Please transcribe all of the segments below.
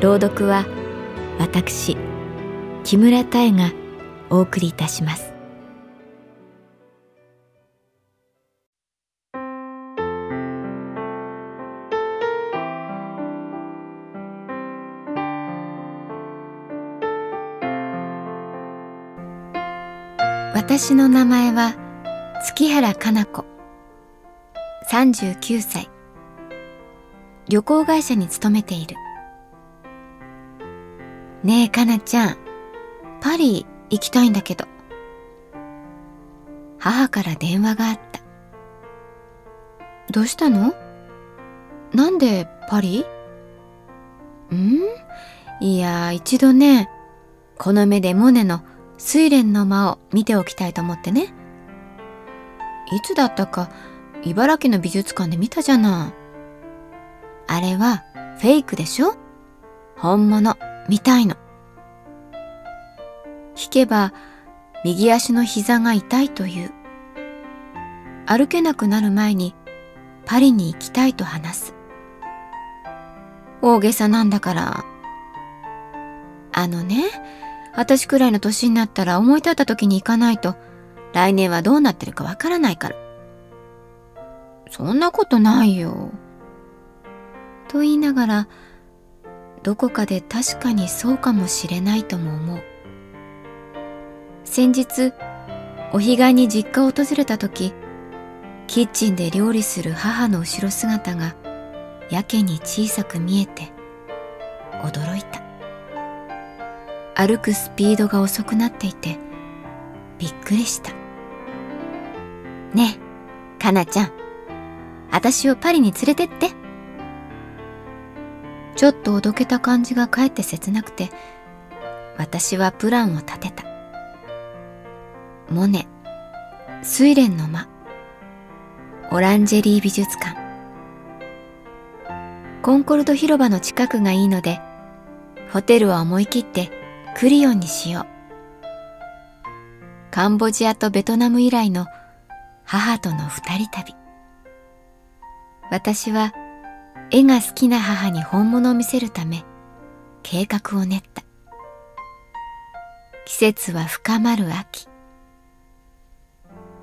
朗読は私木村多江がお送りいたします。私の名前は月原かな子。39歳。旅行会社に勤めている。ねえかなちゃん。パリ行きたいんだけど。母から電話があった。どうしたの？なんでパリ？ん？いや一度ねこの目でモネの睡蓮の間を見ておきたいと思ってね。いつだったか茨城の美術館で見たじゃない。あれはフェイクでしょ？本物。見たいの引けば右足の膝が痛いという歩けなくなる前にパリに行きたいと話す大げさなんだからあのね私くらいの年になったら思い立った時に行かないと来年はどうなってるかわからないから。そんなことないよ。と言いながら、どこかで確かにそうかもしれないとも思う。先日、お彼岸に実家を訪れた時、キッチンで料理する母の後ろ姿がやけに小さく見えて驚いた。歩くスピードが遅くなっていてびっくりしたねえかなちゃん私をパリに連れてってちょっとおどけた感じがかえって切なくて私はプランを立てたモネ睡蓮の間オランジェリー美術館コンコルド広場の近くがいいのでホテルは思い切ってクリオンにしよう。カンボジアとベトナム以来の母との二人旅。私は絵が好きな母に本物を見せるため計画を練った。季節は深まる秋。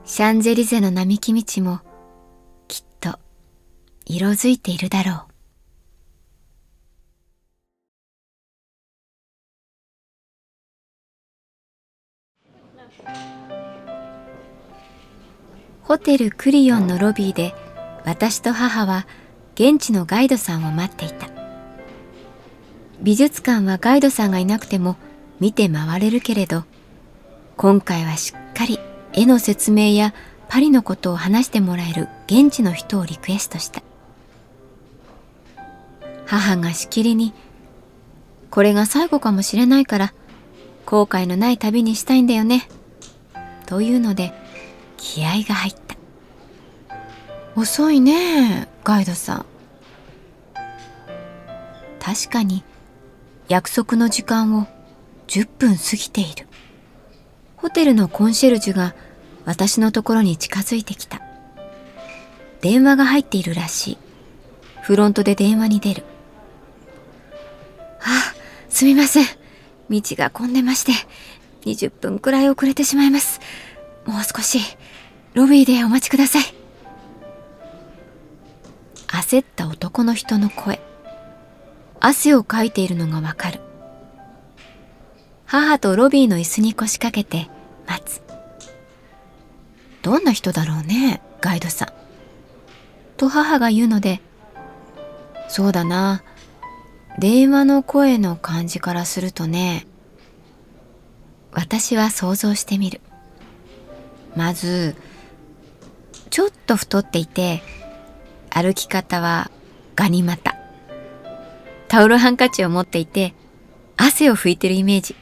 シャンゼリゼの並木道もきっと色づいているだろう。ホテルクリオンのロビーで私と母は現地のガイドさんを待っていた。美術館はガイドさんがいなくても見て回れるけれど今回はしっかり絵の説明やパリのことを話してもらえる現地の人をリクエストした。母がしきりに「これが最後かもしれないから後悔のない旅にしたいんだよね」というので気合が入った。遅いね。ガイドさん。確かに約束の時間を10分過ぎている。ホテルのコンシェルジュが私のところに近づいてきた。電話が入っているらしい。フロントで電話に出る。あすみません。道が混んでまして20分くらい遅れてしまいます。もう少しロビーでお待ちください。焦った男の人の声。汗をかいているのがわかる。母とロビーの椅子に腰掛けて待つ。どんな人だろうねガイドさん。と母が言うのでそうだな。電話の声の感じからするとね私は想像してみる。まずちょっと太っていて歩き方はガニ股。タオルハンカチを持っていて汗を拭いてるイメージ。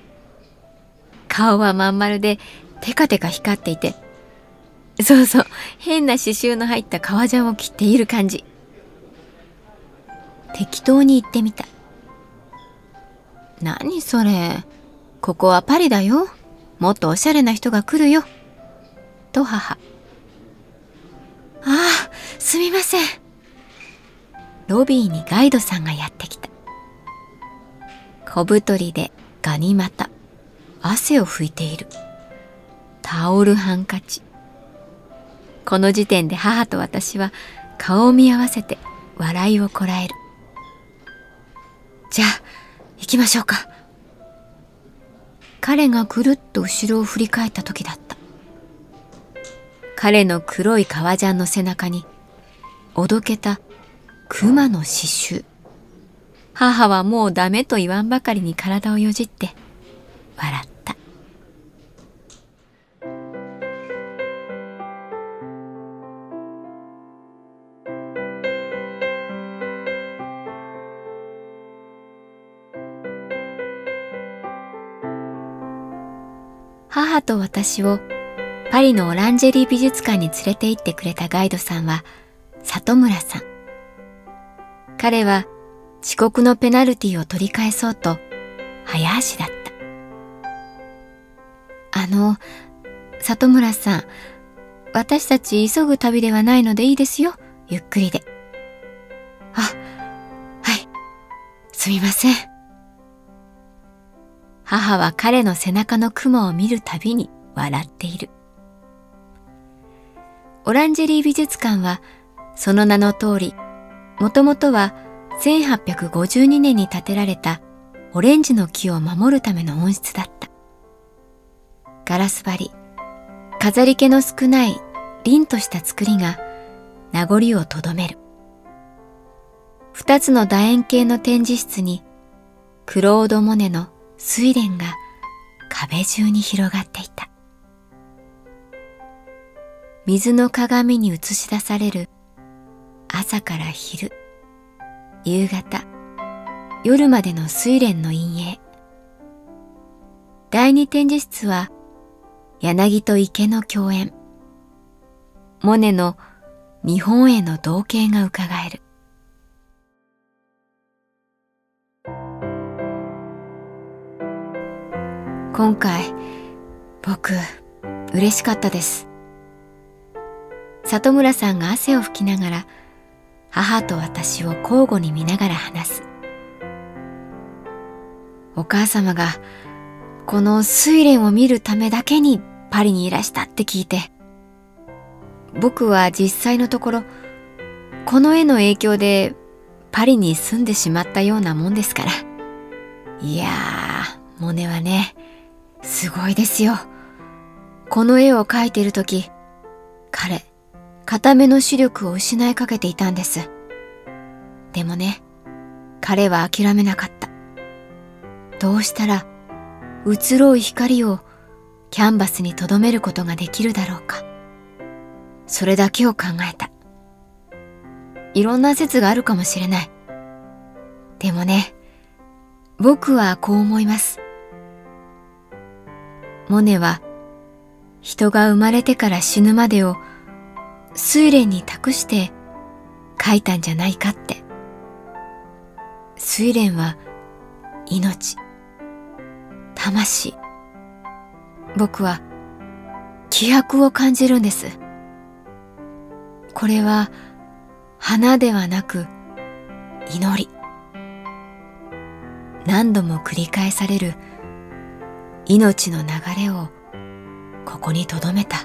顔はまん丸でテカテカ光っていて。そうそう変な刺繍の入った革ジャンを着ている感じ。適当に言ってみた。何それここはパリだよ。もっとおしゃれな人が来るよ。と母。ああすみません。ロビーにガイドさんがやってきた。小太りでガニ股。汗を拭いている。タオルハンカチ。この時点で母と私は顔を見合わせて笑いをこらえる。じゃあ行きましょうか。彼がくるっと後ろを振り返った時だった。彼の黒い革ジャンの背中におどけた熊の刺繍母はもうダメと言わんばかりに体をよじって笑った母と私をパリのオランジェリー美術館に連れて行ってくれたガイドさんは里村さん。彼は遅刻のペナルティを取り返そうと早足だった。あの、里村さん、私たち急ぐ旅ではないのでいいですよ。ゆっくりで。あ、はい。すみません。母は彼の背中の雲を見るたびに笑っている。オランジェリー美術館はその名の通り、もともとは1852年に建てられたオレンジの木を守るための温室だった。ガラス張り、飾り気の少ない凛とした作りが名残をとどめる。二つの楕円形の展示室にクロード・モネの睡蓮が壁中に広がっていた。水の鏡に映し出される朝から昼、夕方、夜までの睡蓮の陰影。第二展示室は柳と池の共演。モネの日本への同型がうかがえる。今回僕嬉しかったです里村さんが汗を拭きながら母と私を交互に見ながら話すお母様がこの睡蓮を見るためだけにパリにいらしたって聞いて僕は実際のところこの絵の影響でパリに住んでしまったようなもんですからいやーモネはねすごいですよ。この絵を描いている時、彼、固めの視力を失いかけていたんです。でもね、彼は諦めなかった。どうしたら、移ろう光をキャンバスに留めることができるだろうか。それだけを考えた。いろんな説があるかもしれない。でもね、僕はこう思います。モネは人が生まれてから死ぬまでを睡蓮に託して書いたんじゃないかって。睡蓮は命、魂。僕は気迫を感じるんです。これは花ではなく祈り。何度も繰り返される命の流れをここに留めた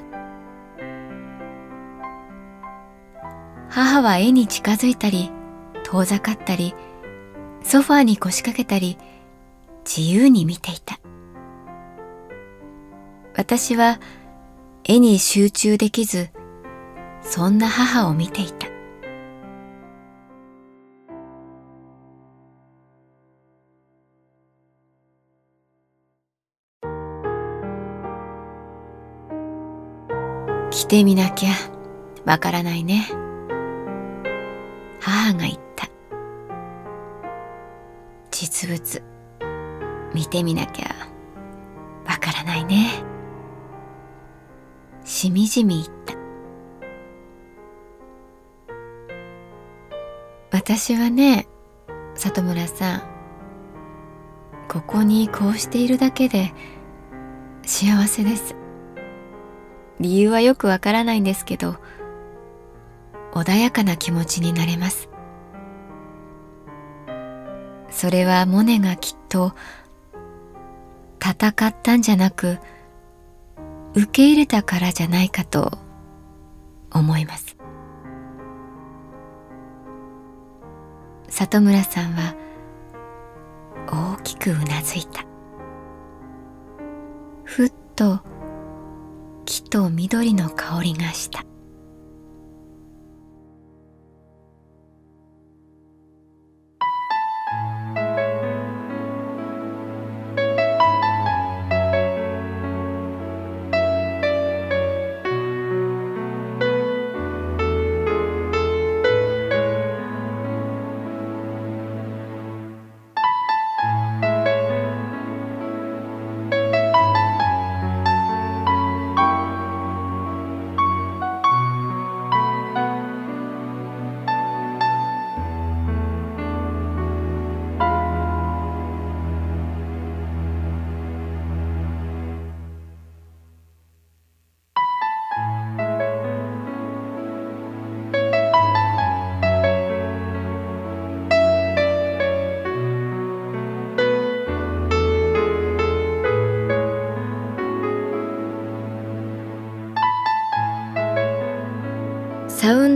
母は絵に近づいたり遠ざかったりソファーに腰掛けたり自由に見ていた。私は絵に集中できずそんな母を見ていた。来てみなきゃわからないね。母が言った。実物見てみなきゃわからないね。しみじみ言った。私はね里村さんここにこうしているだけで幸せです。理由はよくわからないんですけど穏やかな気持ちになれます。それはモネがきっと戦ったんじゃなく受け入れたからじゃないかと思います。里村さんは大きくうなずいた。ふっと木と緑の香りがした。